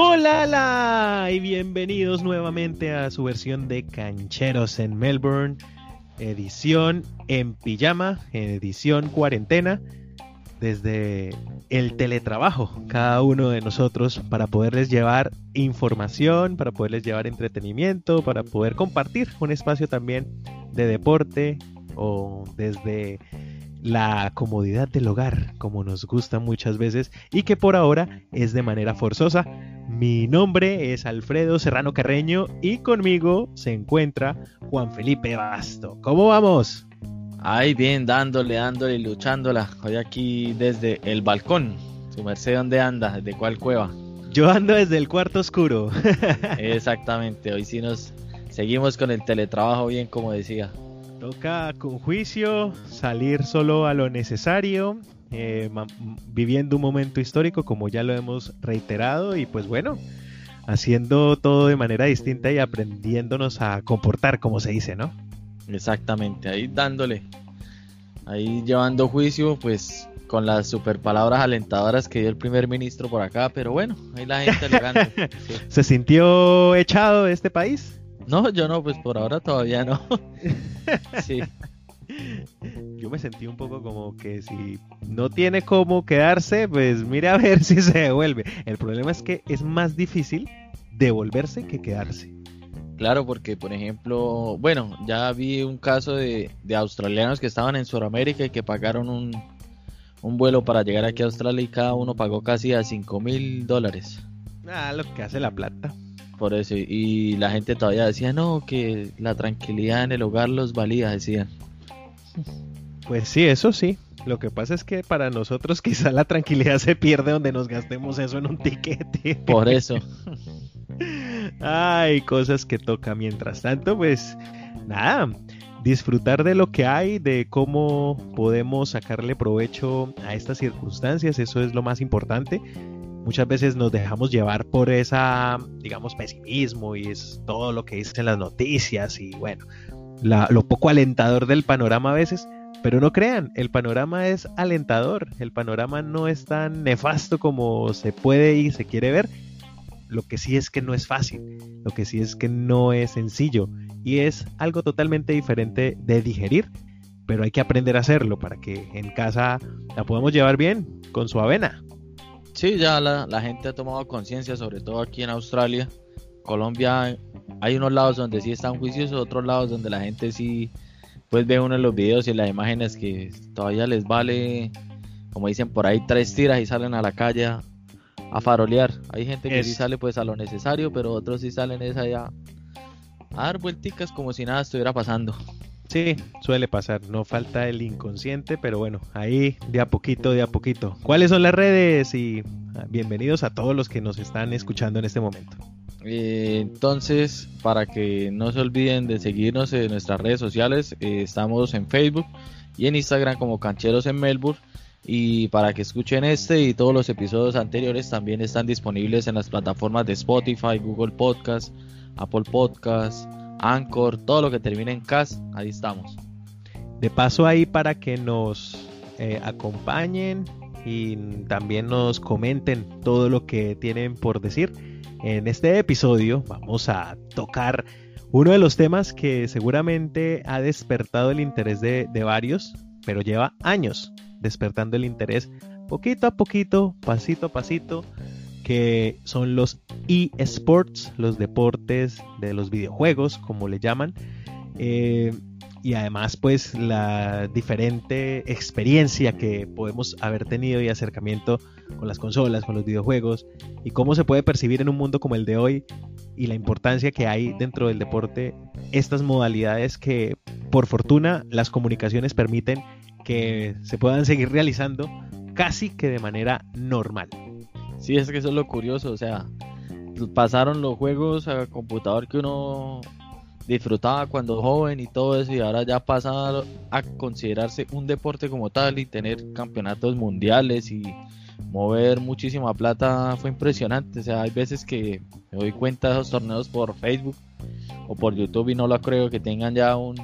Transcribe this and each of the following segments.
Hola y bienvenidos nuevamente a su versión de Cancheros en Melbourne, edición en pijama, edición cuarentena, desde el teletrabajo, cada uno de nosotros, para poderles llevar información, para poderles llevar entretenimiento, para poder compartir un espacio también de deporte o desde la comodidad del hogar, como nos gusta muchas veces, y que por ahora es de manera forzosa. Mi nombre es Alfredo Serrano Carreño y conmigo se encuentra Juan Felipe Basto. ¿Cómo vamos? Ay, bien, dándole, dándole y luchándola. Hoy aquí desde el balcón. Su merced, ¿dónde anda? ¿De cuál cueva? Yo ando desde el cuarto oscuro. Exactamente, hoy sí nos seguimos con el teletrabajo bien, como decía. Toca con juicio, salir solo a lo necesario, eh, viviendo un momento histórico como ya lo hemos reiterado y pues bueno, haciendo todo de manera distinta y aprendiéndonos a comportar como se dice, ¿no? Exactamente, ahí dándole, ahí llevando juicio pues con las super palabras alentadoras que dio el primer ministro por acá, pero bueno, ahí la gente alegando. ¿Se sintió echado de este país? No, yo no, pues por ahora todavía no. sí. Yo me sentí un poco como que si no tiene cómo quedarse, pues mire a ver si se devuelve. El problema es que es más difícil devolverse que quedarse. Claro, porque por ejemplo, bueno, ya vi un caso de, australianos que estaban en Sudamérica y que pagaron un, un vuelo para llegar aquí a Australia y cada uno pagó casi a 5 mil dólares. Ah, lo que hace la plata. Por eso, y la gente todavía decía, no, que la tranquilidad en el hogar los valía, decían. Pues sí, eso sí. Lo que pasa es que para nosotros quizá la tranquilidad se pierde donde nos gastemos eso en un tiquete. Por eso. Hay cosas que toca mientras tanto, pues nada, disfrutar de lo que hay, de cómo podemos sacarle provecho a estas circunstancias, eso es lo más importante muchas veces nos dejamos llevar por esa, digamos, pesimismo y es todo lo que dicen las noticias y bueno, lo poco alentador del panorama a veces. Pero no crean, el panorama es alentador, el panorama no es tan nefasto como se puede y se quiere ver. Lo que sí es que no es fácil, lo que sí es que no es sencillo y es algo totalmente diferente de digerir, pero hay que aprender a hacerlo para que en casa la podamos llevar bien con su avena. Sí, ya la, gente ha tomado conciencia, sobre todo aquí en Australia. Colombia hay unos lados donde sí están juiciosos, otros lados donde la gente sí pues ve uno en los videos y las imágenes que todavía les vale, como dicen por ahí, tres tiras y salen a la calle a, farolear. Hay gente que sí sale pues a lo necesario, pero otros sí salen esa ya a dar vuelticas como si nada estuviera pasando. Sí, suele pasar, no falta el inconsciente, pero bueno, ahí de a poquito, de a poquito. ¿Cuáles son las redes? Y ah, bienvenidos a todos los que nos están escuchando en este momento. Eh, entonces, para que no se olviden de seguirnos en nuestras redes sociales, eh, estamos en Facebook y en Instagram como Cancheros en Melbourne. Y para que escuchen este y todos los episodios anteriores también están disponibles en las plataformas de Spotify, Google Podcast, Apple Podcast Anchor, todo lo que termine en CAS, ahí estamos. De paso ahí para que nos eh, acompañen y también nos comenten todo lo que tienen por decir. En este episodio vamos a tocar uno de los temas que seguramente ha despertado el interés de, de varios, pero lleva años despertando el interés poquito a poquito, pasito a pasito que son los eSports, los deportes de los videojuegos, como le llaman. Eh, y además pues la diferente experiencia que podemos haber tenido y acercamiento con las consolas, con los videojuegos y cómo se puede percibir en un mundo como el de hoy y la importancia que hay dentro del deporte estas modalidades que por fortuna las comunicaciones permiten que se puedan seguir realizando casi que de manera normal. Sí, es que eso es lo curioso, o sea, pasaron los juegos a computador que uno disfrutaba cuando joven y todo eso y ahora ya pasa a considerarse un deporte como tal y tener campeonatos mundiales y mover muchísima plata fue impresionante, o sea, hay veces que me doy cuenta de esos torneos por Facebook o por YouTube y no lo creo que tengan ya un,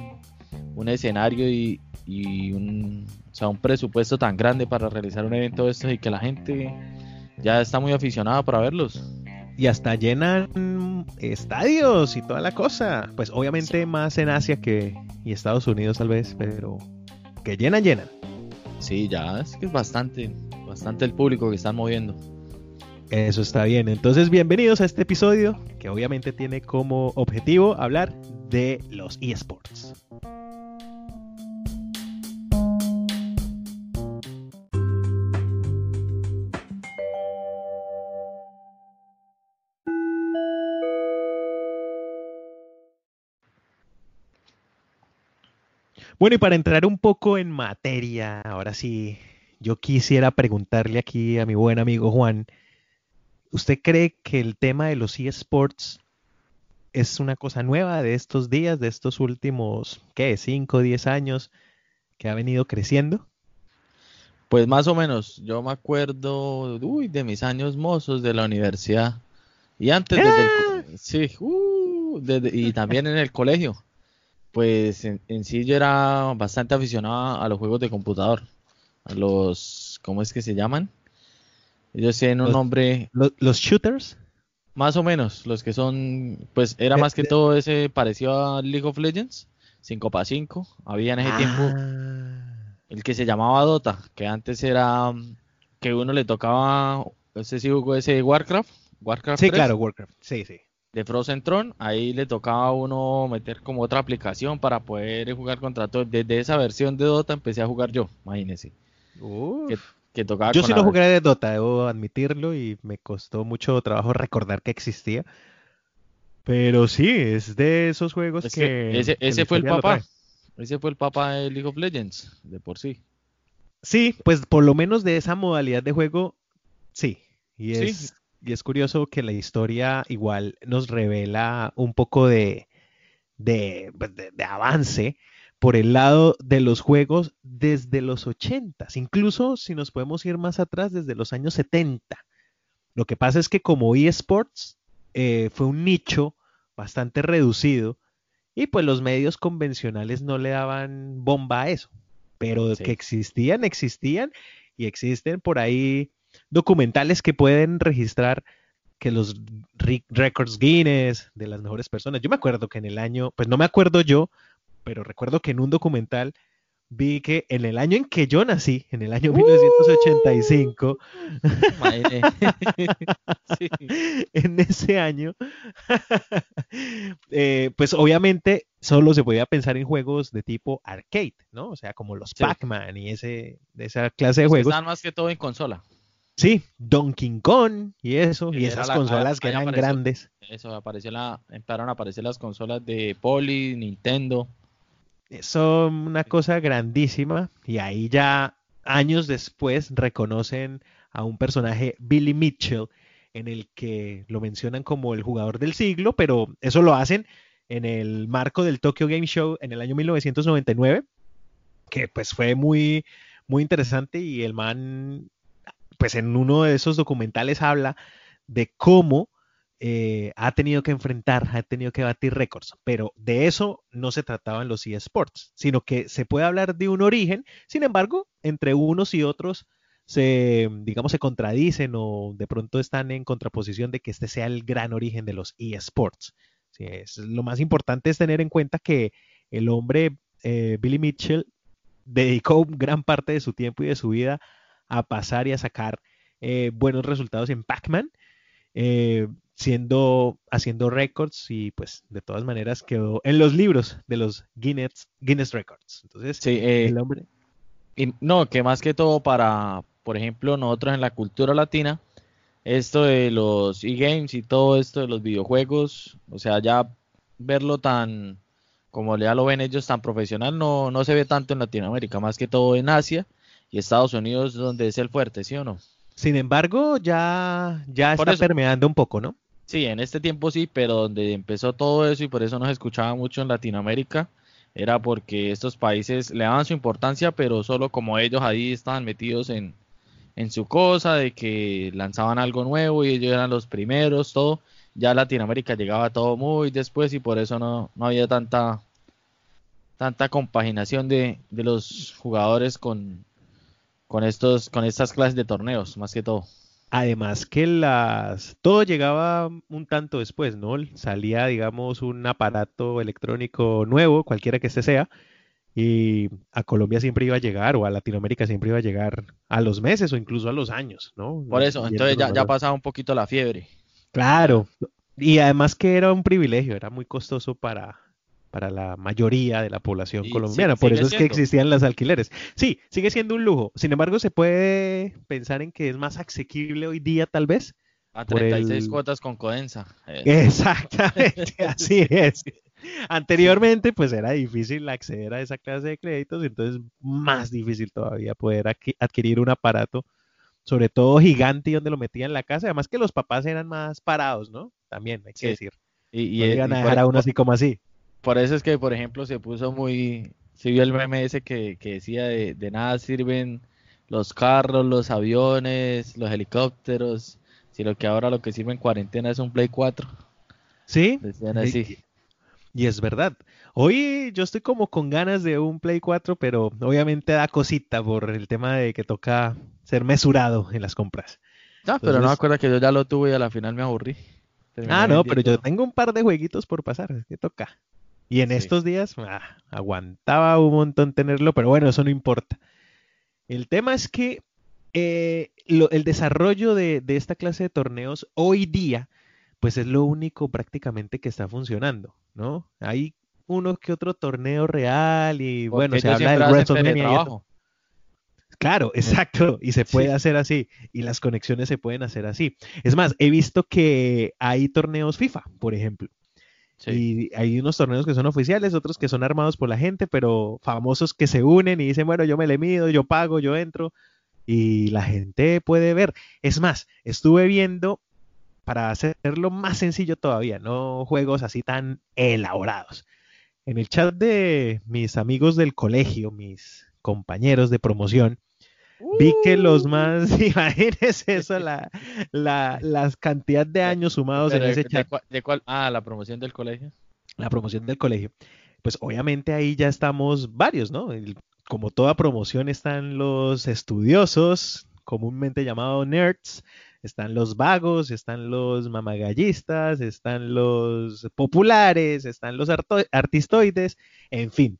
un escenario y, y un, o sea, un presupuesto tan grande para realizar un evento de estos y que la gente ya está muy aficionada para verlos. Y hasta llenan estadios y toda la cosa. Pues obviamente más en Asia que y Estados Unidos tal vez, pero que llenan, llenan. Sí, ya es que es bastante, bastante el público que están moviendo. Eso está bien. Entonces, bienvenidos a este episodio que obviamente tiene como objetivo hablar de los eSports. Bueno, y para entrar un poco en materia, ahora sí, yo quisiera preguntarle aquí a mi buen amigo Juan, ¿usted cree que el tema de los eSports es una cosa nueva de estos días, de estos últimos, ¿qué? 5 o 10 años que ha venido creciendo? Pues más o menos, yo me acuerdo uy, de mis años mozos de la universidad y antes, ¡Ah! sí, uh, y también en el colegio pues en, sí yo era bastante aficionado a los juegos de computador. A los, ¿cómo es que se llaman? Ellos tienen un nombre. Los, shooters? Más o menos, los que son, pues era más que todo ese parecido a League of Legends, 5 para 5. Había en ese tiempo ah. el que se llamaba Dota, que antes era que uno le tocaba, ese sí jugó ese Warcraft. Warcraft sí, claro, Warcraft, sí, sí de Frozen Throne, ahí le tocaba a uno meter como otra aplicación para poder jugar contra todo. Desde esa versión de Dota empecé a jugar yo, imagínense. Que, tocaba yo sí no jugué de Dota, debo admitirlo, y me costó mucho trabajo recordar que existía. Pero sí, es de esos juegos que, Ese, fue el papá. Ese fue el papá de League of Legends, de por sí. Sí, pues por lo menos de esa modalidad de juego, sí. Y es, y es curioso que la historia igual nos revela un poco de, pues, de, avance por el lado de los juegos desde los 80, incluso si nos podemos ir más atrás desde los años 70. Lo que pasa es que como eSports eh, fue un nicho bastante reducido y pues los medios convencionales no le daban bomba a eso, pero que existían, existían y existen por ahí documentales que pueden registrar que los récords Guinness de las mejores personas. Yo me acuerdo que en el año, pues no me acuerdo yo, pero recuerdo que en un documental vi que en el año en que yo nací, en el año 1985, en ese año, eh, pues obviamente solo se podía pensar en juegos de tipo arcade, ¿no? O sea, como los Pac-Man y ese, esa clase de juegos. Están más que todo en consola. Sí, Donkey Kong y eso, y, esas consolas que eran grandes. Eso, apareció la, empezaron a aparecer las consolas de Poly, Nintendo. Eso, una cosa grandísima, y ahí ya años después reconocen a un personaje, Billy Mitchell, en el que lo mencionan como el jugador del siglo, pero eso lo hacen en el marco del Tokyo Game Show en el año 1999, que pues fue muy, muy interesante y el man pues en uno de esos documentales habla de cómo eh, ha tenido que enfrentar, ha tenido que batir récords, pero de eso no se trataba en los eSports, sino que se puede hablar de un origen, sin embargo, entre unos y otros se, digamos, se contradicen o de pronto están en contraposición de que este sea el gran origen de los eSports. Sí, es, lo más importante es tener en cuenta que el hombre, eh, Billy Mitchell, dedicó gran parte de su tiempo y de su vida a pasar y a sacar eh, buenos resultados en Pac-Man, eh, siendo, haciendo récords y pues de todas maneras quedó en los libros de los Guinness, Guinness Records. Entonces, sí, eh, el hombre... Y no, que más que todo para, por ejemplo, nosotros en la cultura latina, esto de los e-games y todo esto de los videojuegos, o sea, ya verlo tan, como ya lo ven ellos tan profesional, no, no se ve tanto en Latinoamérica, más que todo en Asia y Estados Unidos donde es el fuerte, ¿sí o no? Sin embargo, ya, ya está permeando un poco, ¿no? Sí, en este tiempo sí, pero donde empezó todo eso y por eso no se escuchaba mucho en Latinoamérica, era porque estos países le daban su importancia, pero solo como ellos ahí estaban metidos en, en su cosa, de que lanzaban algo nuevo y ellos eran los primeros, todo. Ya Latinoamérica llegaba todo muy después y por eso no, no había tanta tanta compaginación de, de los jugadores con, con estos, con estas clases de torneos, más que todo. Además que las todo llegaba un tanto después, ¿no? Salía, digamos, un aparato electrónico nuevo, cualquiera que este sea, y a Colombia siempre iba a llegar, o a Latinoamérica siempre iba a llegar a los meses o incluso a los años, ¿no? Por eso, entonces ya, ya pasaba un poquito la fiebre. Claro, y además que era un privilegio, era muy costoso para, para la mayoría de la población Y colombiana. Por eso es que existían las alquileres. Sí, sigue siendo un lujo. Sin embargo, se puede pensar en que es más asequible hoy día, tal vez. A Por 36 el- cuotas con Codensa. Eh, Exactamente, así es. Anteriormente, pues era difícil acceder a esa clase de créditos, entonces más difícil todavía poder adqui- adquirir un aparato, sobre todo gigante y donde lo metían en la casa. Además que los papás eran más parados, ¿no? También, hay que Sí. decir. y, y- No y iban a dejar a uno así como así. Por eso es que, por ejemplo, se puso muy... Se vio el meme ese que, que decía de, de nada sirven los carros, los aviones, los helicópteros, sino que ahora lo que sirve en cuarentena es un Play 4. ¿Sí? Decían así. Y es verdad. Hoy yo estoy como con ganas de un Play 4, pero obviamente da cosita por el tema de que toca ser mesurado en las compras. Ah, pero no me acuerdo que yo ya lo tuve y a la final me aburrí. Terminé Ah, no, pero yo tengo un par de jueguitos por pasar, es que toca. Y en Sí. estos días ah, aguantaba un montón tenerlo, pero bueno, eso no importa. El tema es que eh, lo- el desarrollo de, de esta clase de torneos hoy día, pues es lo único prácticamente que está funcionando, ¿no? Hay uno que otro torneo real y Porque bueno, se habla del WrestleMania. Claro, exacto, y se puede Sí. hacer así, y las conexiones se pueden hacer así. Es más, he visto que hay torneos FIFA, por ejemplo, Y hay unos torneos que son oficiales, otros que son armados por la gente, pero famosos que se unen y dicen, bueno, yo me le mido, yo pago, yo entro, y la gente puede ver. Es más, estuve viendo, para hacerlo más sencillo todavía, no juegos así tan elaborados. En el chat de mis amigos del colegio, mis compañeros de promoción, vi que los más, imagínense eso, la, la, las cantidad de años sumados en ese ¿de chat cuál- de cuál? Ah, la promoción del colegio. la promoción del colegio, pues obviamente ahí ya estamos varios, ¿no? El- como toda promoción están los estudiosos, comúnmente llamados nerds, están los vagos, están los mamagallistas, están los populares, están los artistoides, en fin.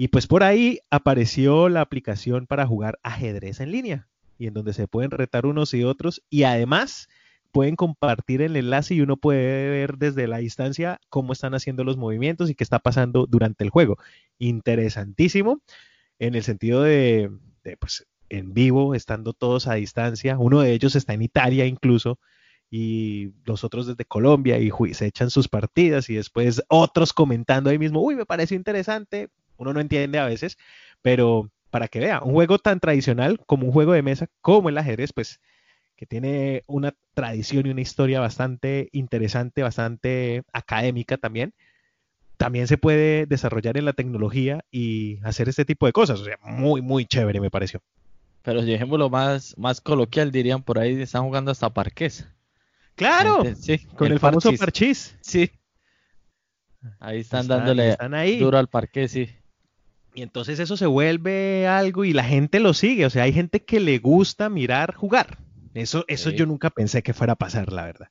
Y pues por ahí apareció la aplicación para jugar ajedrez en línea, y en donde se pueden retar unos y otros, y además pueden compartir el enlace y uno puede ver desde la distancia cómo están haciendo los movimientos y qué está pasando durante el juego. Interesantísimo en el sentido de, pues, en vivo, estando todos a distancia. Uno de ellos está en Italia incluso y los otros desde Colombia y se echan sus partidas y después otros comentando ahí mismo, uy, me pareció interesante. Uno no entiende a veces, pero para que vea, un juego tan tradicional como un juego de mesa, como el ajedrez, pues que tiene una tradición y una historia bastante interesante, bastante académica también, también se puede desarrollar en la tecnología y hacer este tipo de cosas. O sea, muy, muy chévere me pareció. Pero dejémoslo más, más coloquial, dirían por ahí, están jugando hasta parques. Claro, Sí, con el, famoso parchís. parchís. Sí. Ahí están Están- dándole están ahí. duro al parque, sí. Y entonces eso se vuelve algo y la gente lo sigue. O sea, hay gente que le gusta mirar jugar. Eso, eso Sí. yo nunca pensé que fuera a pasar, la verdad.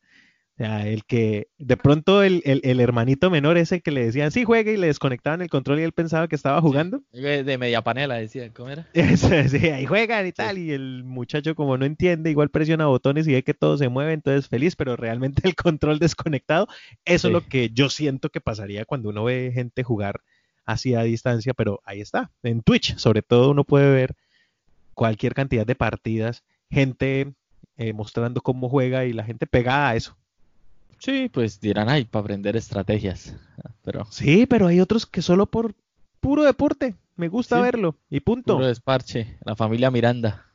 O sea, el que de pronto el, el- el hermanito menor ese que le decían sí juegue y le desconectaban el control y él pensaba que estaba jugando. De de media panela, decían, ¿cómo era? Eso, sí, ahí juegan y tal, y el muchacho como no entiende, igual presiona botones y ve que todo se mueve, entonces feliz, pero realmente el control desconectado, eso es lo que yo siento que pasaría cuando uno ve gente jugar así a distancia, pero ahí está, en Twitch sobre todo uno puede ver cualquier cantidad de partidas, gente eh, mostrando cómo juega y la gente pegada a eso. Sí, pues dirán, ay, para aprender estrategias. Pero Sí, pero hay otros que solo por puro deporte, me gusta Sí. verlo y punto. puro desparche, la familia Miranda.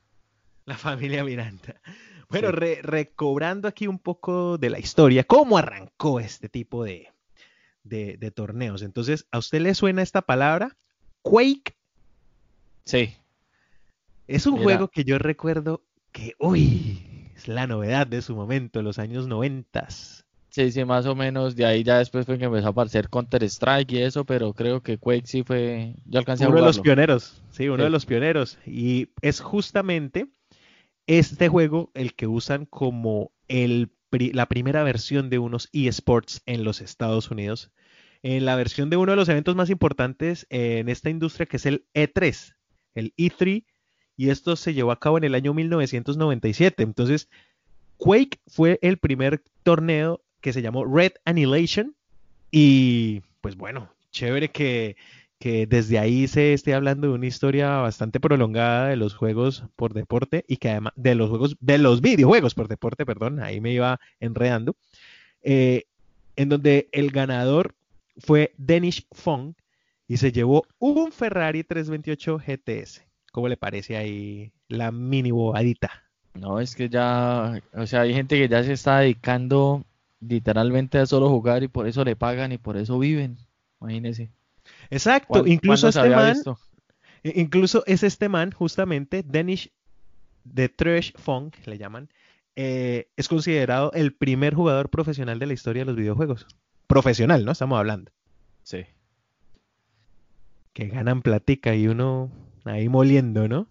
La familia Miranda. Bueno, Sí. re- recobrando aquí un poco de la historia, ¿cómo arrancó este tipo de, de- de torneos? Entonces, ¿a usted le suena esta palabra? Quake Sí, es un Mira. juego que yo recuerdo que, uy, es la novedad de su momento, en los años noventas. Sí, sí, más o menos. De ahí ya después fue que empezó a aparecer Counter Strike y eso, pero creo que Quake sí fue. Yo alcancé uno a de los pioneros, sí, uno de los pioneros. Y es justamente este juego el que usan como el, la primera versión de unos eSports en los Estados Unidos. En la versión de uno de los eventos más importantes en esta industria, que es el E3, el E3, y esto se llevó a cabo en el año 1997. Entonces, Quake fue el primer torneo que se llamó Red Annihilation. Y pues bueno, chévere que, que desde ahí se esté hablando de una historia bastante prolongada de los juegos por deporte y que además de los juegos, de los videojuegos por deporte, perdón, ahí me iba enredando, eh, en donde el ganador fue Danish Fong y se llevó un Ferrari 328 GTS. ¿Cómo le parece ahí la mini bobadita? No, es que ya, o sea, hay gente que ya se está dedicando literalmente a solo jugar y por eso le pagan y por eso viven. Imagínese. Exacto, ¿Cuán- incluso este había man, visto? Incluso es este man, justamente, Danish de Trash Funk, le llaman, eh, es considerado el primer jugador profesional de la historia de los videojuegos. Profesional, ¿no? Estamos hablando. Sí. Que ganan platica y uno ahí moliendo, ¿no?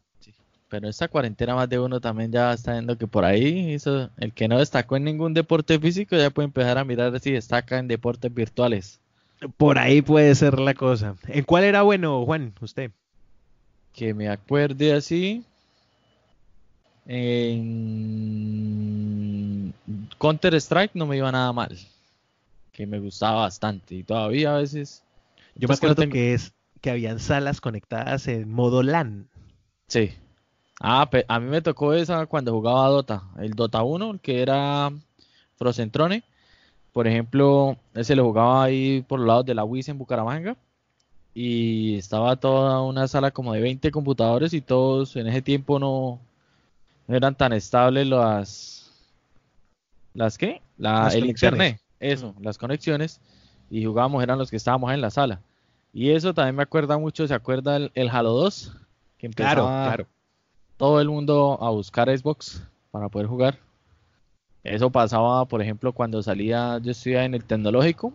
Pero esta cuarentena más de uno también ya está viendo que por ahí hizo, el que no destacó en ningún deporte físico ya puede empezar a mirar si destaca en deportes virtuales. Por ahí puede ser la cosa. ¿En cuál era bueno, Juan? Usted. Que me acuerde así. En Counter Strike no me iba nada mal. Que me gustaba bastante. Y todavía a veces. Yo me Es que no acuerdo tengo- que es que habían salas conectadas en modo LAN. Sí. Ah, a mí me tocó esa cuando jugaba Dota. El Dota 1, el que era Frozentrone. Por ejemplo, ese lo jugaba ahí por los lados de la WIS en Bucaramanga. Y estaba toda una sala como de 20 computadores y todos en ese tiempo no, no eran tan estables las... ¿Las qué? La, Las el conexiones. internet. Eso, las conexiones. Y jugábamos, eran los que estábamos en la sala. Y eso también me acuerda mucho, ¿se acuerda el, el Halo 2? Que Claro, empezaba claro. todo el mundo a buscar Xbox para poder jugar. Eso pasaba, por ejemplo, cuando salía, yo estudiaba en el tecnológico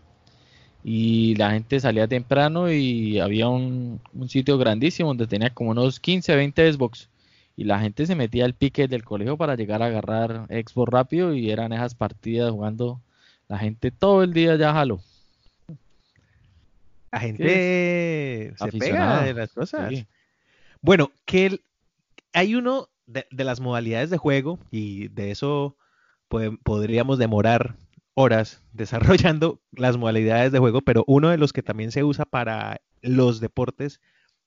y la gente salía temprano y había un, un sitio grandísimo donde tenía como unos 15, 20 Xbox y la gente se metía al pique del colegio para llegar a agarrar Xbox rápido y eran esas partidas jugando la gente todo el día ya jalo. La gente se pega de las cosas. Sí. Bueno, que el- hay uno de, de las modalidades de juego, y de eso podríamos demorar horas desarrollando las modalidades de juego, pero uno de los que también se usa para los deportes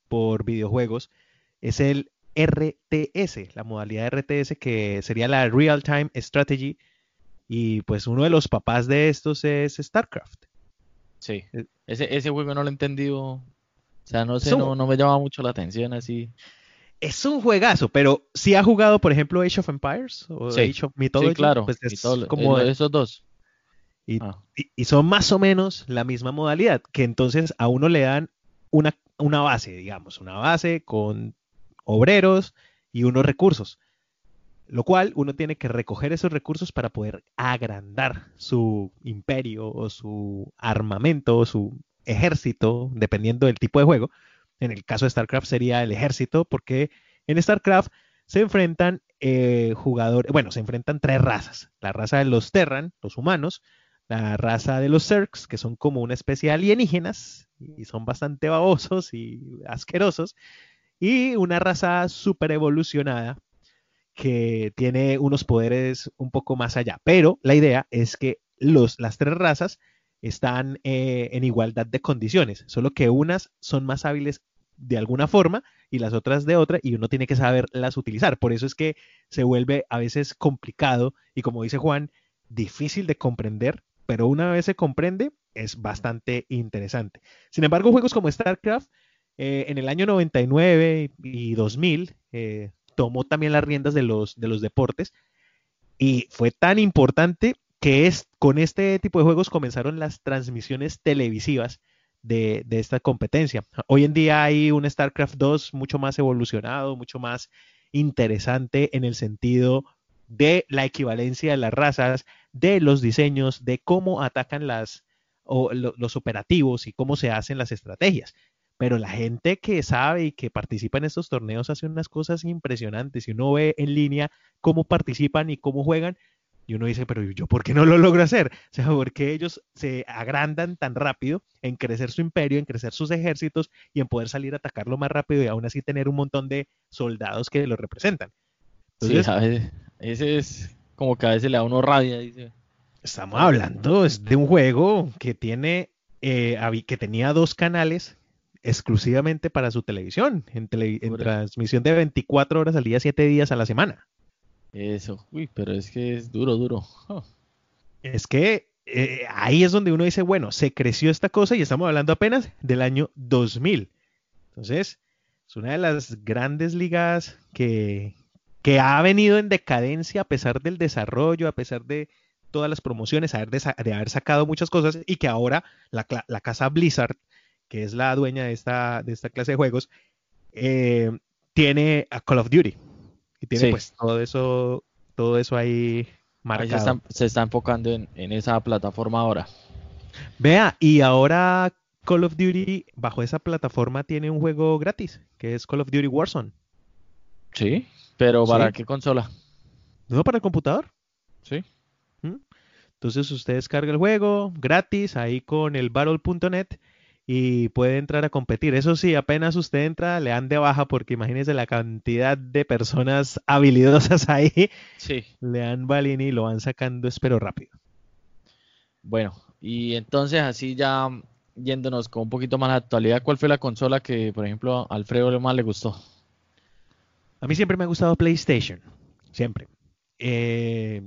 por videojuegos es el RTS, la modalidad RTS que sería la Real Time Strategy, y pues uno de los papás de estos es StarCraft. Sí. Eh, Ese, ese juego no lo he entendido. O sea, no sé, no, no me llama mucho la atención así. Es un juegazo, pero si ha jugado, por ejemplo, Age of Empires o Sí, Age of Mythology, Sí, claro. pues es como esos dos. y, Ah, y- y son más o menos la misma modalidad, que entonces a uno le dan una, una base, digamos, una base con obreros y unos recursos, lo cual uno tiene que recoger esos recursos para poder agrandar su imperio o su armamento o su ejército, dependiendo del tipo de juego. En el caso de StarCraft sería el ejército, porque en StarCraft se enfrentan eh, jugadores, bueno, se enfrentan tres razas. La raza de los Terran, los humanos, la raza de los Zergs, que son como una especie de alienígenas y son bastante babosos y asquerosos, y una raza super evolucionada que tiene unos poderes un poco más allá. Pero la idea es que los, las tres razas están eh, en igualdad de condiciones, solo que unas son más hábiles de alguna forma y las otras de otra y uno tiene que saberlas utilizar. Por eso es que se vuelve a veces complicado y como dice Juan, difícil de comprender, pero una vez se comprende es bastante interesante. Sin embargo, juegos como StarCraft eh, en el año 99 y 2000 eh, tomó también las riendas de los, de los deportes y fue tan importante que es, con este tipo de juegos comenzaron las transmisiones televisivas de, esta competencia. Hoy en día hay un StarCraft 2 mucho más evolucionado, mucho más interesante en el sentido de la equivalencia de las razas, de los diseños, de cómo atacan las, o, los operativos y cómo se hacen las estrategias. Pero la gente que sabe y que participa en estos torneos hace unas cosas impresionantes. Y uno ve en línea cómo participan y cómo juegan, y uno dice, pero yo, ¿por qué no lo logro hacer? O sea, ¿por qué ellos se agrandan tan rápido en crecer su imperio, en crecer sus ejércitos y en poder salir a atacarlo más rápido y aún así tener un montón de soldados que lo representan? sí, ese es como que a veces le da uno rabia, dice. Estamos hablando de un juego que tiene, eh, que tenía dos canales exclusivamente para su televisión, en, en transmisión de 24 horas al día, 7 días a la semana. Eso, uy, pero es que es duro, duro. Es que eh, ahí es donde uno dice, bueno, se creció esta cosa y estamos hablando apenas del año 2000. Entonces, es una de las grandes ligas que, que ha venido en decadencia a pesar del desarrollo, a pesar de todas las promociones, de, haber sacado muchas cosas y que ahora la, casa Blizzard, que es la dueña de esta, de esta clase de juegos, eh, tiene a Call of Duty. Y tiene pues todo eso, todo eso ahí marcado. se, está, enfocando en, esa plataforma ahora. Vea, y ahora Call of Duty bajo esa plataforma tiene un juego gratis, que es Call of Duty Warzone. Sí, pero ¿para qué consola? No, para el computador. Sí. ¿Mm? Entonces usted descarga el juego gratis ahí con el battle.net y puede entrar a competir. Eso sí, apenas usted entra, le dan de baja porque imagínese la cantidad de personas habilidosas ahí. Sí. Le dan balini y lo van sacando, espero rápido. Bueno, y entonces así ya yéndonos con un poquito más de actualidad, ¿cuál fue la consola que, por ejemplo, a Alfredo más le gustó? A mí siempre me ha gustado PlayStation, siempre. Eh,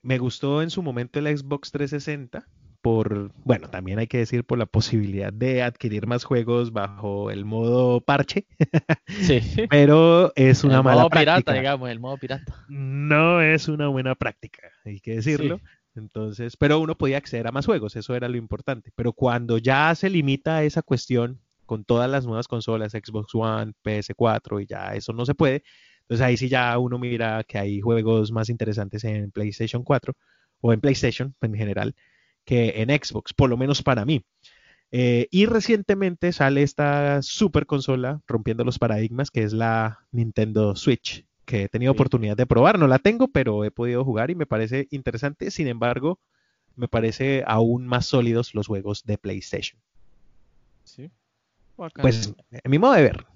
me gustó en su momento el Xbox 360 por, bueno, también hay que decir por la posibilidad de adquirir más juegos bajo el modo parche. Sí. Pero es una mala modo pirata, digamos, el modo pirata. No es una buena práctica, hay que decirlo. Entonces, pero uno podía acceder a más juegos, eso era lo importante. Pero cuando ya se limita a esa cuestión con todas las nuevas consolas, Xbox One, PS4 y ya eso no se puede, entonces ahí sí ya uno mira que hay juegos más interesantes en PlayStation 4 o en PlayStation en general que en Xbox, por lo menos para mí. Eh, y recientemente sale esta super consola rompiendo los paradigmas, que es la Nintendo Switch, que he tenido oportunidad de probar. No la tengo, pero he podido jugar y me parece interesante. Sin embargo, me parece aún más sólidos los juegos de PlayStation. Sí. Pues, en mi modo de ver.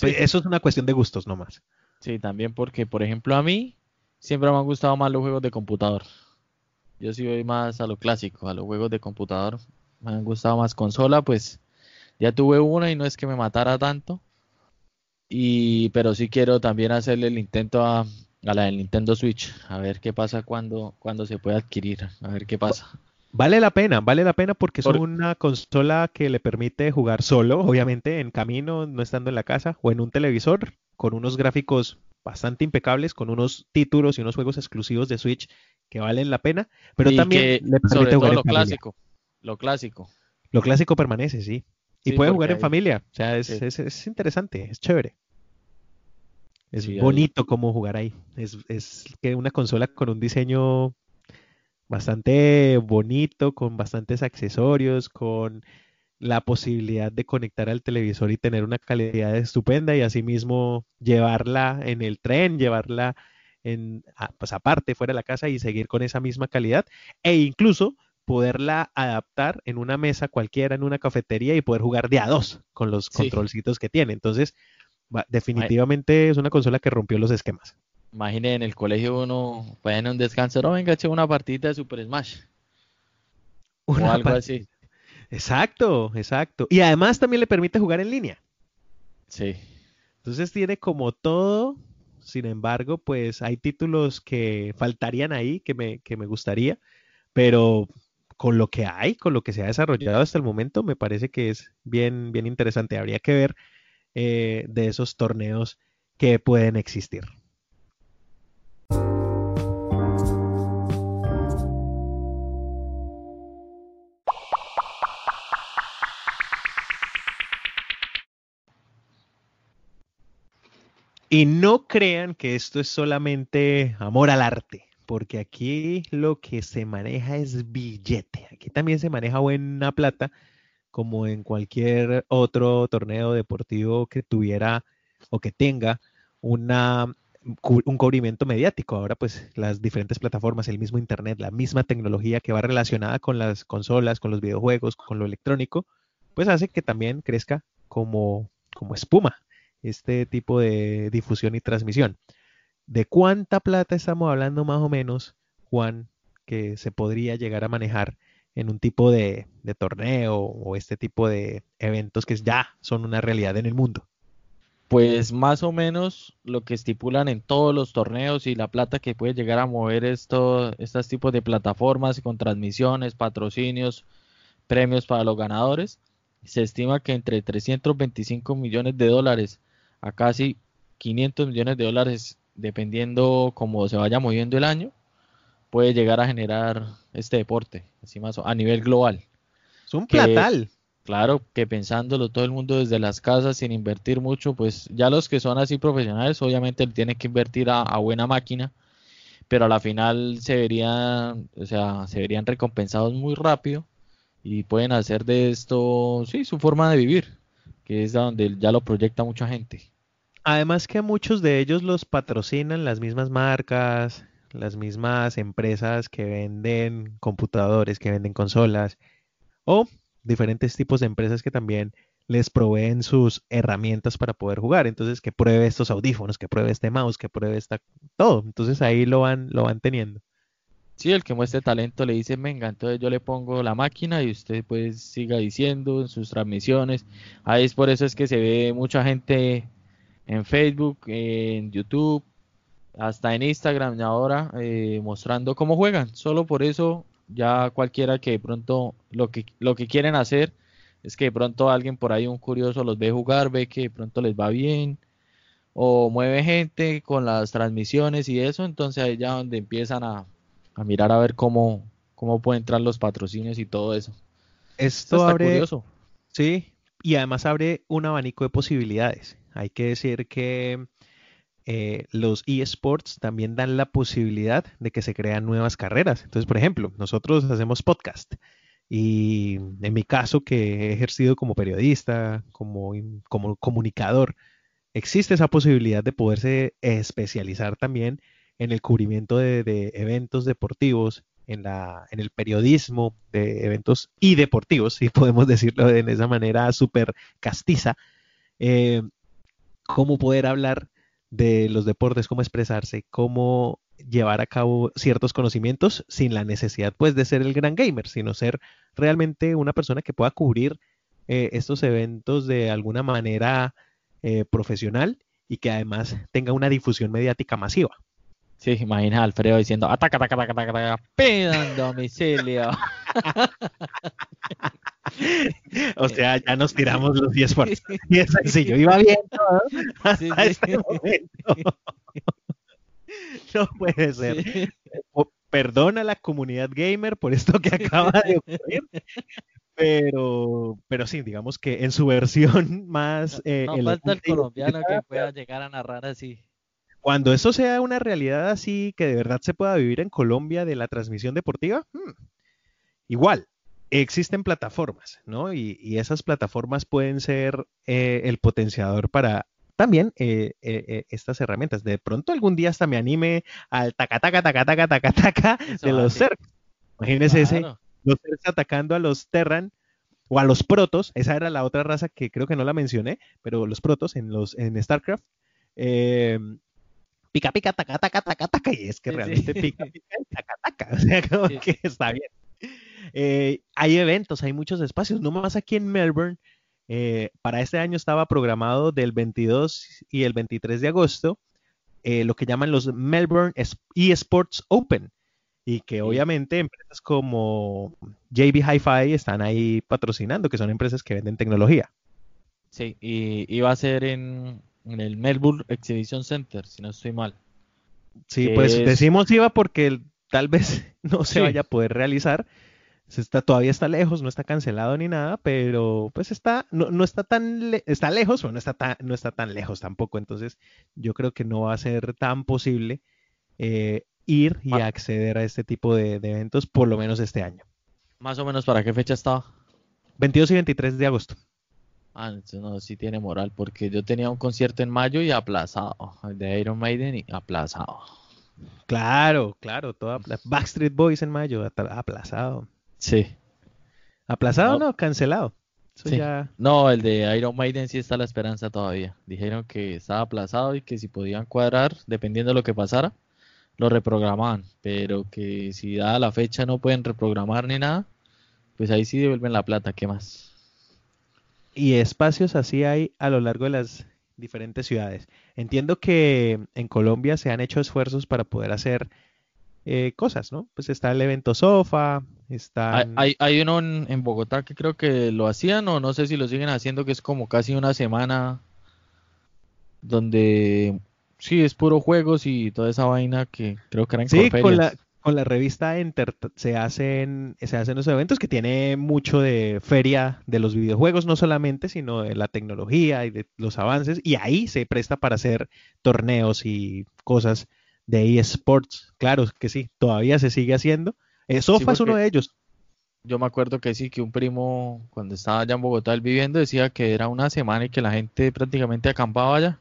Eso es una cuestión de gustos nomás. Sí, también porque, por ejemplo, a mí siempre me han gustado más los juegos de computador. Yo sí voy más a lo clásico, a los juegos de computador. Me han gustado más consola, pues ya tuve una y no es que me matara tanto. Y, pero sí quiero también hacerle el intento a, la del Nintendo Switch, a ver qué pasa cuando, cuando se puede adquirir, a ver qué pasa. Vale la pena, vale la pena porque es una consola que le permite jugar solo, obviamente en camino, no estando en la casa o en un televisor, con unos gráficos bastante impecables con unos títulos y unos juegos exclusivos de Switch que valen la pena, pero también le permite jugar lo clásico, lo clásico. Lo clásico permanece, sí. Y puede jugar en familia, o sea, es, es, interesante, es chévere. Es bonito cómo jugar ahí. Es, es que una consola con un diseño bastante bonito, con bastantes accesorios, con la posibilidad de conectar al televisor y tener una calidad estupenda y asimismo llevarla en el tren, llevarla en, pues aparte, fuera de la casa y seguir con esa misma calidad e incluso poderla adaptar en una mesa cualquiera, en una cafetería y poder jugar de a dos con los controlcitos que tiene. Entonces, definitivamente es una consola que rompió los esquemas. Imagine en el colegio uno, pues en un descanso, no, venga, eche una partida de Super Smash. o algo así. Exacto, exacto. Y además también le permite jugar en línea. Sí. Entonces tiene como todo, sin embargo, pues hay títulos que faltarían ahí, que me, que me gustaría, pero con lo que hay, con lo que se ha desarrollado hasta el momento, me parece que es bien, bien interesante. Habría que ver eh, de esos torneos que pueden existir. Y no crean que esto es solamente amor al arte, porque aquí lo que se maneja es billete. Aquí también se maneja buena plata, como en cualquier otro torneo deportivo que tuviera o que tenga una, un cubrimiento mediático. Ahora pues las diferentes plataformas, el mismo Internet, la misma tecnología que va relacionada con las consolas, con los videojuegos, con lo electrónico, pues hace que también crezca como, como espuma este tipo de difusión y transmisión. ¿De cuánta plata estamos hablando más o menos, Juan, que se podría llegar a manejar en un tipo de, torneo o este tipo de eventos que ya son una realidad en el mundo? Pues más o menos lo que estipulan en todos los torneos y la plata que puede llegar a mover esto, estos tipos de plataformas con transmisiones, patrocinios, premios para los ganadores, se estima que entre 325 millones de dólares a casi 500 millones de dólares, dependiendo cómo se vaya moviendo el año, puede llegar a generar este deporte, así más a nivel global. Es un platal. Claro, que pensándolo todo el mundo desde las casas sin invertir mucho, pues ya los que son así profesionales obviamente tienen que invertir a, buena máquina, pero a la final se verían, o sea, se verían recompensados muy rápido y pueden hacer de esto, sí, su forma de vivir, que es donde ya lo proyecta mucha gente. Además que muchos de ellos los patrocinan las mismas marcas, las mismas empresas que venden computadores, que venden consolas, o diferentes tipos de empresas que también les proveen sus herramientas para poder jugar. Entonces, que pruebe estos audífonos, que pruebe este mouse, que pruebe esta todo. Entonces ahí lo van, lo van teniendo. Sí, el que muestre talento le dice, venga, entonces yo le pongo la máquina y usted pues siga diciendo en sus transmisiones. Ahí es por eso es que se ve mucha gente en Facebook, en YouTube, hasta en Instagram y ahora eh, mostrando cómo juegan. Solo por eso ya cualquiera que de pronto lo que, lo que quieren hacer es que de pronto alguien por ahí, un curioso, los ve jugar, ve que de pronto les va bien o mueve gente con las transmisiones y eso, entonces ahí ya donde empiezan a, a mirar a ver cómo, cómo pueden entrar los patrocinios y todo eso. Esto abre, curioso. Sí, y además abre un abanico de posibilidades. Hay que decir que eh, los eSports también dan la posibilidad de que se crean nuevas carreras. Entonces, por ejemplo, nosotros hacemos podcast y en mi caso que he ejercido como periodista, como, como comunicador, existe esa posibilidad de poderse especializar también en el cubrimiento de, eventos deportivos, en, la, en el periodismo de eventos y deportivos, si podemos decirlo de esa manera súper castiza, eh, cómo poder hablar de los deportes, cómo expresarse, cómo llevar a cabo ciertos conocimientos sin la necesidad pues de ser el gran gamer, sino ser realmente una persona que pueda cubrir eh, estos eventos de alguna manera eh, profesional y que además tenga una difusión mediática masiva. Sí, imagina a Alfredo diciendo, ataca, ataca, ataca, ataca, ataca, pidan domicilio. o sea, ya nos tiramos los 10 por Y es sencillo, iba bien todo hasta este momento. no puede ser. Perdona a la comunidad gamer por esto que acaba de ocurrir. Pero, pero sí, digamos que en su versión más... Eh, no, falta el colombiano que pueda llegar a narrar así cuando eso sea una realidad así que de verdad se pueda vivir en Colombia de la transmisión deportiva, hmm, igual, existen plataformas, ¿no? Y, esas plataformas pueden ser eh, el potenciador para también eh, eh, estas herramientas. De pronto algún día hasta me anime al taca taca taca taca taca taca de los CERC. Imagínense ese, los CERC atacando a los Terran o a los Protos. Esa era la otra raza que creo que no la mencioné, pero los Protos en los en StarCraft. Eh, pica, pica, taca, taca, taca, taca, y es que realmente pica, pica, taca, taca, o sea, como que está bien. Eh, hay eventos, hay muchos espacios, no más aquí en Melbourne. Eh, para este año estaba programado del 22 y el 23 de agosto eh, lo que llaman los Melbourne eSports Open y que obviamente empresas como JB Hi-Fi están ahí patrocinando, que son empresas que venden tecnología. Sí, y iba a ser en, en el Melbourne Exhibition Center, si no estoy mal. Sí, pues decimos iba porque tal vez no se vaya a poder realizar. Está, todavía está lejos, no está cancelado ni nada, pero pues está, no, no está tan, está lejos, pero no está tan, no está tan lejos tampoco. Entonces, yo creo que no va a ser tan posible eh, ir y Ah. acceder a este tipo de, de eventos, por lo menos este año. Más o menos para qué fecha estaba. 22 y 23 de agosto. Ah, entonces no, sí tiene moral, porque yo tenía un concierto en mayo y aplazado. El de Iron Maiden y aplazado. Claro, claro, todo apla- Backstreet Boys en mayo, aplazado. Sí. ¿Aplazado No. no? Cancelado. Eso Sí. ya. No, el de Iron Maiden sí está la esperanza todavía. Dijeron que estaba aplazado y que si podían cuadrar, dependiendo de lo que pasara, lo reprogramaban. Pero que si dada la fecha no pueden reprogramar ni nada, pues ahí sí devuelven la plata. ¿Qué más? Y espacios así hay a lo largo de las diferentes ciudades. Entiendo que en Colombia se han hecho esfuerzos para poder hacer eh, cosas, ¿no? Pues está el evento Sofa, Hay, están... hay, hay uno en, en Bogotá que creo que lo hacían o no sé si lo siguen haciendo, que es como casi una semana donde sí es puro juegos y toda esa vaina que creo que eran Sí, con la, con la revista Enter se hacen, se hacen los eventos que tiene mucho de feria de los videojuegos, no solamente, sino de la tecnología y de los avances, y ahí se presta para hacer torneos y cosas de eSports. Claro que sí, todavía se sigue haciendo. Eh, Sofa es uno de ellos. Yo me acuerdo que sí, que un primo cuando estaba allá en Bogotá él viviendo decía que era una semana y que la gente prácticamente acampaba allá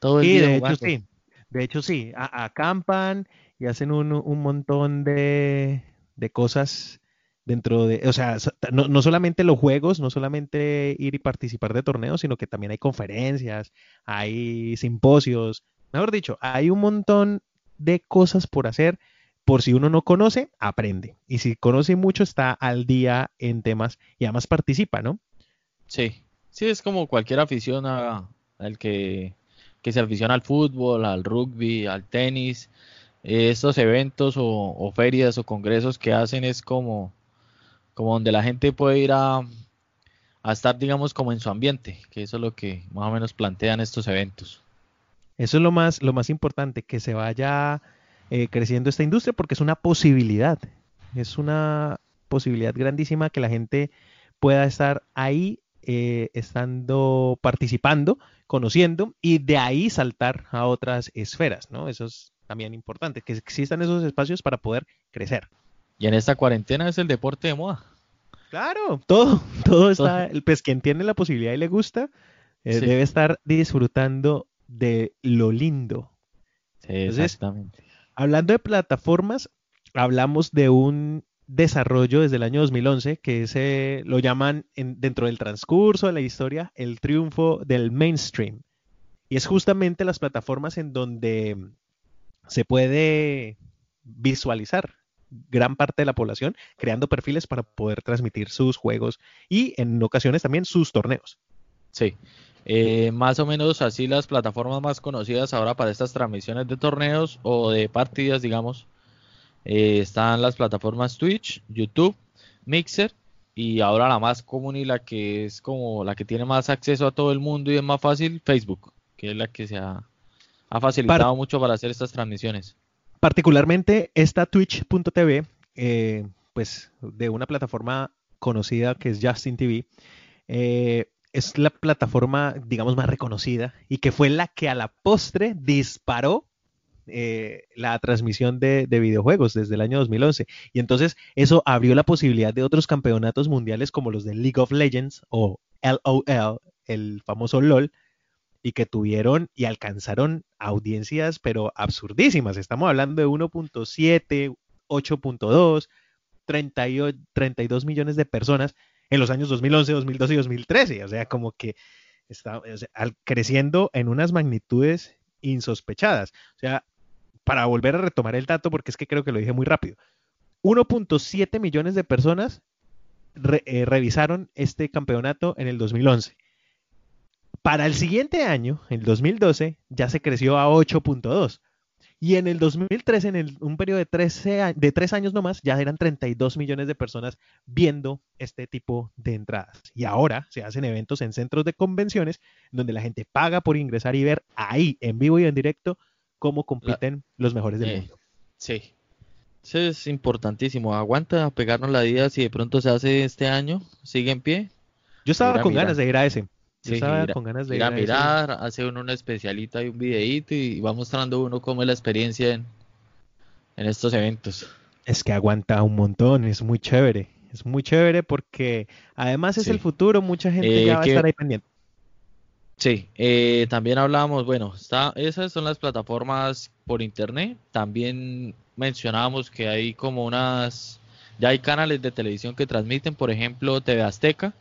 todo el Sí, día de hecho sí. De hecho sí. A- acampan y hacen un, un montón de, de cosas dentro de, o sea, no, no solamente los juegos, no solamente ir y participar de torneos, sino que también hay conferencias, hay simposios, mejor dicho, hay un montón de cosas por hacer. Por si uno no conoce, aprende. Y si conoce mucho, está al día en temas y además participa, ¿no? Sí, sí, es como cualquier afición al que, que se aficiona al fútbol, al rugby, al tenis. Estos eventos o, o ferias o congresos que hacen es como, como donde la gente puede ir a, a estar, digamos, como en su ambiente, que eso es lo que más o menos plantean estos eventos. Eso es lo más, lo más importante, que se vaya eh, creciendo esta industria porque es una posibilidad, es una posibilidad grandísima que la gente pueda estar ahí eh, estando participando, conociendo y de ahí saltar a otras esferas, ¿no? Eso es también importante, que existan esos espacios para poder crecer. Y en esta cuarentena es el deporte de moda. Claro, todo, todo está, el pues quien tiene la posibilidad y le gusta, eh, Sí. debe estar disfrutando de lo lindo, Sí, Entonces, exactamente. Hablando de plataformas, hablamos de un desarrollo desde el año 2011 que se lo llaman en- dentro del transcurso de la historia el triunfo del mainstream. Y es justamente las plataformas en donde se puede visualizar gran parte de la población creando perfiles para poder transmitir sus juegos y en ocasiones también sus torneos. Sí, eh, más o menos así las plataformas más conocidas ahora para estas transmisiones de torneos o de partidas, digamos, eh, están las plataformas Twitch, YouTube, Mixer y ahora la más común y la que es como la que tiene más acceso a todo el mundo y es más fácil, Facebook, que es la que se ha, ha facilitado mucho para hacer estas transmisiones. Particularmente esta Twitch.tv, eh, pues de una plataforma conocida que es Justin TV, eh, es la plataforma, digamos, más reconocida y que fue la que a la postre disparó eh, la transmisión de, de videojuegos desde el año 2011. Y entonces eso abrió la posibilidad de otros campeonatos mundiales como los de League of Legends o LOL, el famoso LOL, y que tuvieron y alcanzaron audiencias, pero absurdísimas. Estamos hablando de 1.7, 8.2, 38 32 millones de personas en los años 2011, 2012 y 2013. O sea, como que está o sea, al- creciendo en unas magnitudes insospechadas. O sea, para volver a retomar el dato, porque es que creo que lo dije muy rápido. 1.7 millones de personas eh, revisaron este campeonato en el 2011. Para el siguiente año, el 2012, ya se creció a 8.2. Y en el 2013, en el- un periodo de, 13 a- de 3 años nomás, ya eran 32 millones de personas viendo este tipo de entradas. Y ahora se hacen eventos en centros de convenciones donde la gente paga por ingresar y ver ahí, en vivo y en directo, cómo compiten los mejores del Eh, mundo. Sí. Eso es importantísimo. Aguanta pegarnos la vida si de pronto se hace este año, sigue en pie. Yo estaba a con ganas de ir a ese. Sí, estaba ir a- con ganas de ir ir a a ese. mirar, hace uno una especialita y un videíto y va mostrando uno cómo es la experiencia en, en estos eventos. Es que aguanta un montón, es muy chévere. Es muy chévere porque además es Sí. el futuro, mucha gente Eh, ya va a ¿qué- estar ahí pendiente. Sí, eh, también hablábamos, bueno, está, esas son las plataformas por internet. También mencionábamos que hay como unas, ya hay canales de televisión que transmiten, por ejemplo, TV Azteca,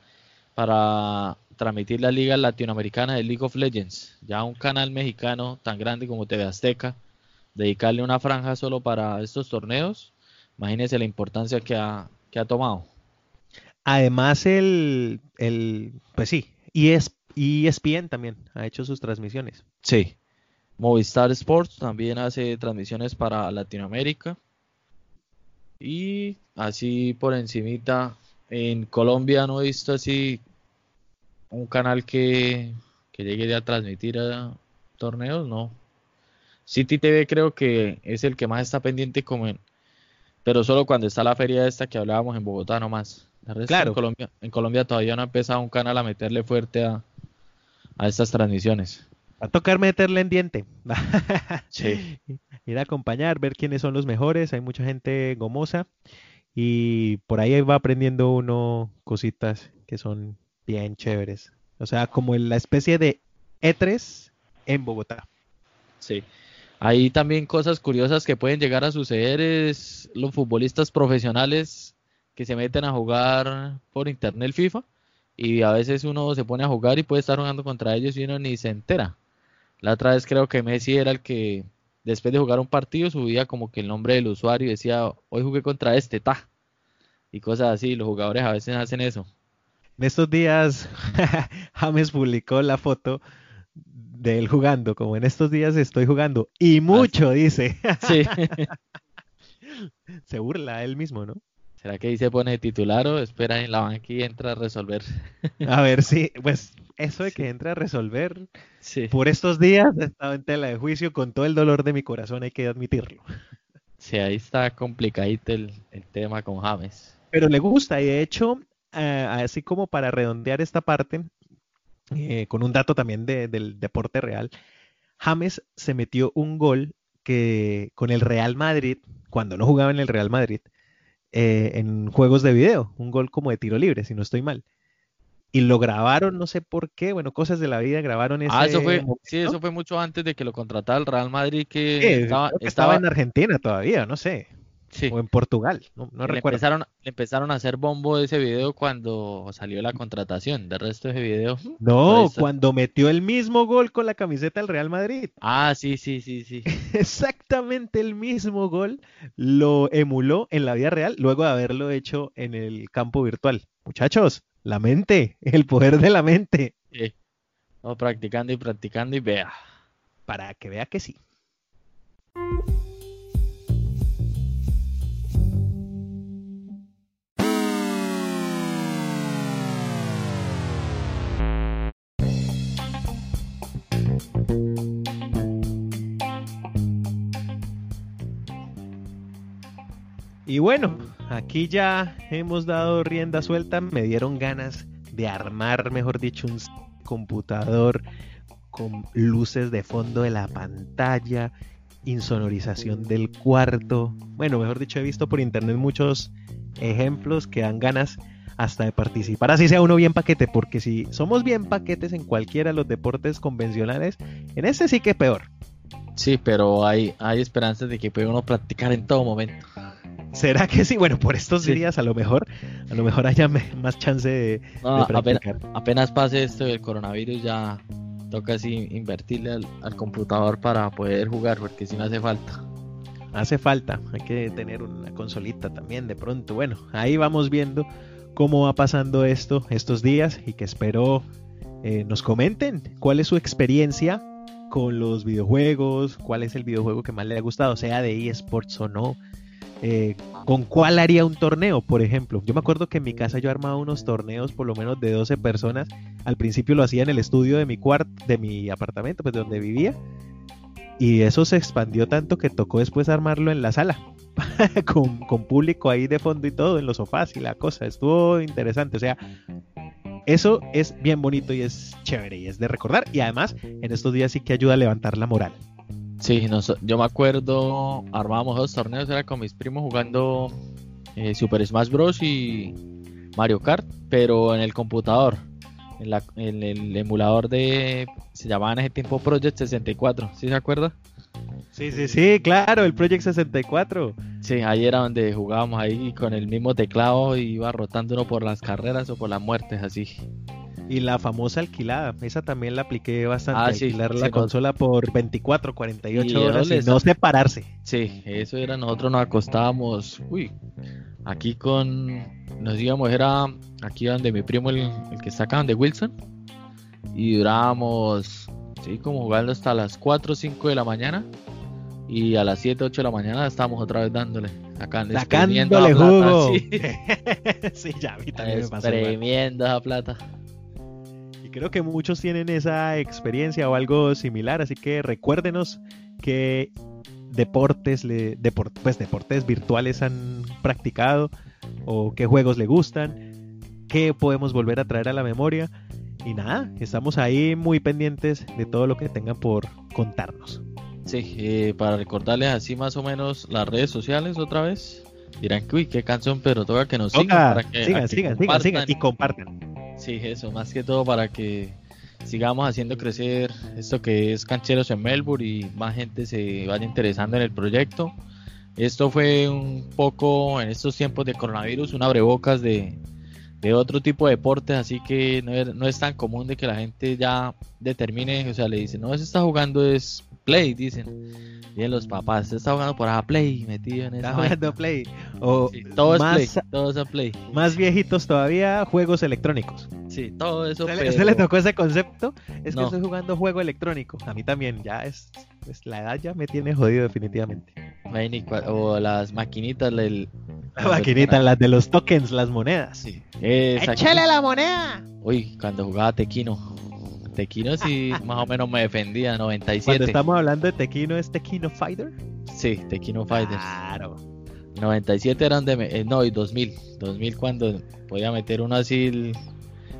para transmitir la Liga Latinoamericana de League of Legends. Ya un canal mexicano tan grande como TV Azteca, dedicarle una franja solo para estos torneos, imagínense la importancia que ha, que ha tomado. Además el, el pues sí, y es ESPN también ha hecho sus transmisiones. Sí. Movistar Sports también hace transmisiones para Latinoamérica. Y así por encimita, en Colombia no he visto así un canal que, que llegue a transmitir a torneos, no. City TV creo que es el que más está pendiente como en, pero solo cuando está la feria esta que hablábamos en Bogotá nomás. Claro. En Colombia, en Colombia todavía no ha empezado un canal a meterle fuerte a, a estas transmisiones. Va a tocar meterle en diente. Sí. Ir a acompañar, ver quiénes son los mejores. Hay mucha gente gomosa. Y por ahí va aprendiendo uno cositas que son bien chéveres. O sea, como la especie de E3 en Bogotá. Sí. Hay también cosas curiosas que pueden llegar a suceder es los futbolistas profesionales que se meten a jugar por internet FIFA y a veces uno se pone a jugar y puede estar jugando contra ellos y uno ni se entera. La otra vez creo que Messi era el que después de jugar un partido subía como que el nombre del usuario y decía, hoy jugué contra este, ta. Y cosas así, los jugadores a veces hacen eso. En estos días, James publicó la foto de él jugando. Como en estos días estoy jugando. Y mucho, dice. Sí. Se burla él mismo, ¿no? ¿Será que ahí se pone titular o espera en la banca y entra a resolver? A ver si, pues, eso de que entra a resolver Sí. por estos días he estado en tela de juicio con todo el dolor de mi corazón, hay que admitirlo. Sí, ahí está complicadito el, el tema con James. Pero le gusta y de hecho, eh, así como para redondear esta parte, eh, con un dato también de- del deporte real, James se metió un gol que con el Real Madrid, cuando no jugaba en el Real Madrid, eh, en juegos de video, un gol como de tiro libre, si no estoy mal. Y lo grabaron, no sé por qué, bueno, cosas de la vida, grabaron ese Ah, eso fue, momento. sí, eso fue mucho antes de que lo contratara el Real Madrid, que Sí, estaba, creo que estaba, estaba en Argentina todavía, no sé, sí, o en Portugal, no, no le recuerdo. empezaron, le empezaron a hacer bombo de ese video cuando salió la contratación. De resto ese video, No, cuando metió el mismo gol con la camiseta del Real Madrid. Ah, sí, sí, sí, sí. Exactamente el mismo gol lo emuló en la vida real luego de haberlo hecho en el campo virtual. Muchachos, la mente, el poder de la mente, Sí. No, practicando y practicando y vea. para que vea que sí. Y bueno, aquí ya hemos dado rienda suelta, me dieron ganas de armar, mejor dicho, un computador con luces de fondo de la pantalla, insonorización del cuarto. Bueno, mejor dicho, he visto por internet muchos ejemplos que dan ganas hasta de participar, así sea uno bien paquete, porque si somos bien paquetes en cualquiera de los deportes convencionales, en este sí que peor. Sí, pero hay, hay esperanzas de que pueda uno practicar en todo momento. ¿Será que sí? Bueno, por estos Sí. días a lo mejor, a lo mejor haya más chance de, No, de apenas, practicar. apenas pase esto del coronavirus ya toca así invertirle al, al computador para poder jugar, porque si no hace falta. Hace falta, hay que tener una consolita también de pronto. Bueno, ahí vamos viendo cómo va pasando esto estos días y que espero eh, nos comenten cuál es su experiencia con los videojuegos, cuál es el videojuego que más le ha gustado, sea de eSports o no. Eh, con cuál haría un torneo, por ejemplo. Yo me acuerdo que en mi casa yo armaba unos torneos por lo menos de 12 personas. Al principio lo hacía en el estudio de mi cuarto, de mi apartamento, pues de donde vivía. Y eso se expandió tanto que tocó después armarlo en la sala. con, con público ahí de fondo y todo, en los sofás y la cosa. Estuvo interesante. O sea, eso es bien bonito y es chévere y es de recordar. Y además, en estos días sí que ayuda a levantar la moral. Sí, yo me acuerdo, armábamos dos torneos, era con mis primos jugando eh, Super Smash Bros. y Mario Kart, pero en el computador, en, la, en el emulador de, se llamaba en ese tiempo Project 64, ¿sí se acuerda? Sí, sí, sí, claro, el Project 64. Sí, ahí era donde jugábamos ahí con el mismo teclado y iba rotando uno por las carreras o por las muertes, así. Y la famosa alquilada, esa también la apliqué bastante. Ah, alquilar la consola por 24, 48 horas y no separarse. Sí, eso era, nosotros nos acostábamos, uy, aquí con, nos íbamos, era aquí donde mi primo, el, el que está acá, de Wilson, y durábamos, sí, como jugando hasta las 4 o 5 de la mañana y a las 7, 8 de la mañana estamos otra vez dándole. Acá Sacándole jugo. sí. ya a mí también me pasó. esa plata. Creo que muchos tienen esa experiencia o algo similar, así que recuérdenos que deportes, le, pues deportes virtuales han practicado o qué juegos le gustan, qué podemos volver a traer a la memoria. Y nada, estamos ahí muy pendientes de todo lo que tengan por contarnos. Sí, eh, para recordarles así más o menos las redes sociales otra vez. Dirán que uy, qué canción, pero toca que nos sigan. Para que, sigan, sigan, sigan, sigan, y compartan. Sí, eso, más que todo para que sigamos haciendo crecer esto que es Cancheros en Melbourne y más gente se vaya interesando en el proyecto. Esto fue un poco en estos tiempos de coronavirus, un abrebocas de, de otro tipo de deportes, así que no es, no es, tan común de que la gente ya determine, o sea, le dice, no, se está jugando es Play, dicen. Bien los papás, se está jugando por a Play, metido en esa. Está jugando Play. O todo más, es Play, todo es Play. Más viejitos todavía, juegos electrónicos. Sí, todo eso. ¿Usted, pero... le tocó ese concepto? Es que estoy jugando juego electrónico. A mí también, ya es, la edad ya me tiene jodido definitivamente. O las maquinitas, el, la maquinita, las de los tokens, las monedas. Sí. ¡Échale la moneda! Uy, cuando jugaba Tequino. Tequino sí más o menos me defendía, 97. Cuando estamos hablando de Tequino, ¿es Tequino Fighter? Sí, Tequino Fighter. Claro. 97 eran de... Eh, no, y 2000. 2000 cuando podía meter uno así,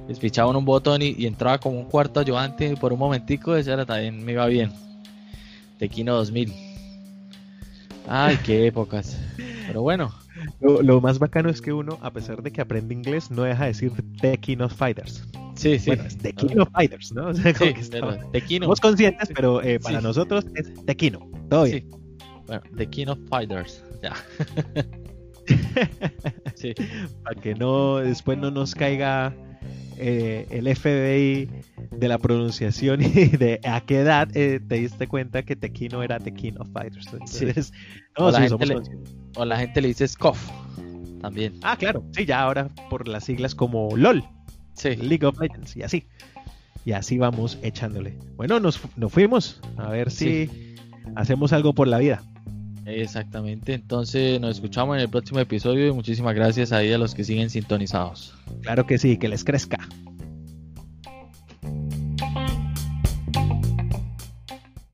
les pichaban un botón y, entraba como un cuarto ayudante por un momentico, ese era también me iba bien. Tequino 2000. Ay, qué épocas. Pero bueno. Lo, más bacano es que uno, a pesar de que aprende inglés, no deja de decir Tequino Fighters. Sí, sí. Bueno, es Tequino Fighters, ¿no? O sea, sí, Tequino. Somos conscientes, pero eh, para nosotros es Tequino. Todo bien. Bueno, Tequino Fighters. Ya. sí. Para que no, después no nos caiga eh, el FBI de la pronunciación y de a qué edad eh, te diste cuenta que Tequino era Tequino Fighters. Entonces, no, o, la gente le, o la gente le dice SCOF también. Ah, claro. Sí, ya ahora por las siglas como LOL. Sí. League of Legends y así. Y así vamos echándole. Bueno, nos, fuimos. A ver si hacemos algo por la vida. Exactamente. Entonces nos escuchamos en el próximo episodio y muchísimas gracias ahí a los que siguen sintonizados. Claro que sí, que les crezca.